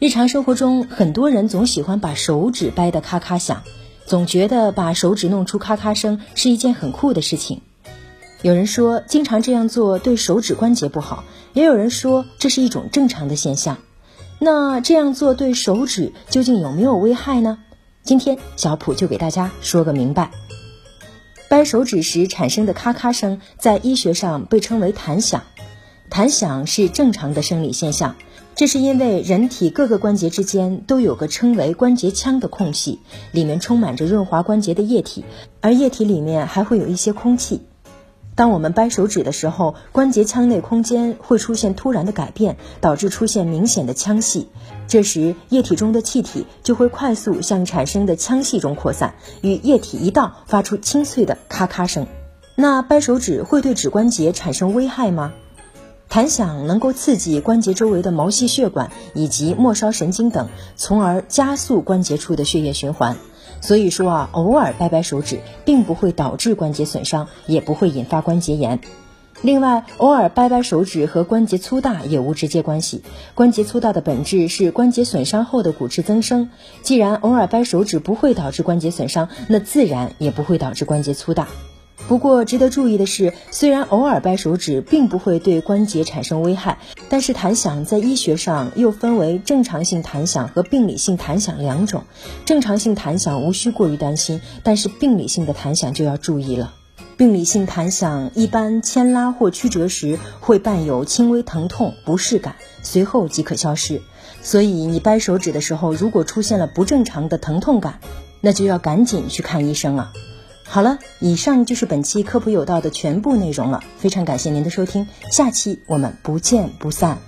日常生活中，很多人总喜欢把手指掰得咔咔响，总觉得把手指弄出咔咔声是一件很酷的事情。有人说，经常这样做对手指关节不好；也有人说，这是一种正常的现象。那这样做对手指究竟有没有危害呢？今天小普就给大家说个明白。掰手指时产生的咔咔声，在医学上被称为弹响。弹响是正常的生理现象。这是因为人体各个关节之间都有个称为关节腔的空隙，里面充满着润滑关节的液体，而液体里面还会有一些空气。当我们掰手指的时候，关节腔内空间会出现突然的改变，导致出现明显的腔隙。这时，液体中的气体就会快速向产生的腔隙中扩散，与液体一道发出清脆的咔咔声。那掰手指会对指关节产生危害吗？弹响能够刺激关节周围的毛细血管以及末梢神经等，从而加速关节处的血液循环。所以说啊，偶尔掰掰手指，并不会导致关节损伤，也不会引发关节炎。另外，偶尔掰掰手指和关节粗大也无直接关系。关节粗大的本质是关节损伤后的骨质增生。既然偶尔掰手指不会导致关节损伤，那自然也不会导致关节粗大。不过，值得注意的是，虽然偶尔掰手指并不会对关节产生危害，但是弹响在医学上又分为正常性弹响和病理性弹响两种。正常性弹响无需过于担心，但是病理性的弹响就要注意了。病理性弹响一般牵拉或曲折时会伴有轻微疼痛、不适感，随后即可消失。所以，你掰手指的时候，如果出现了不正常的疼痛感，那就要赶紧去看医生了。好了，以上就是本期科普有道的全部内容了。非常感谢您的收听，下期我们不见不散。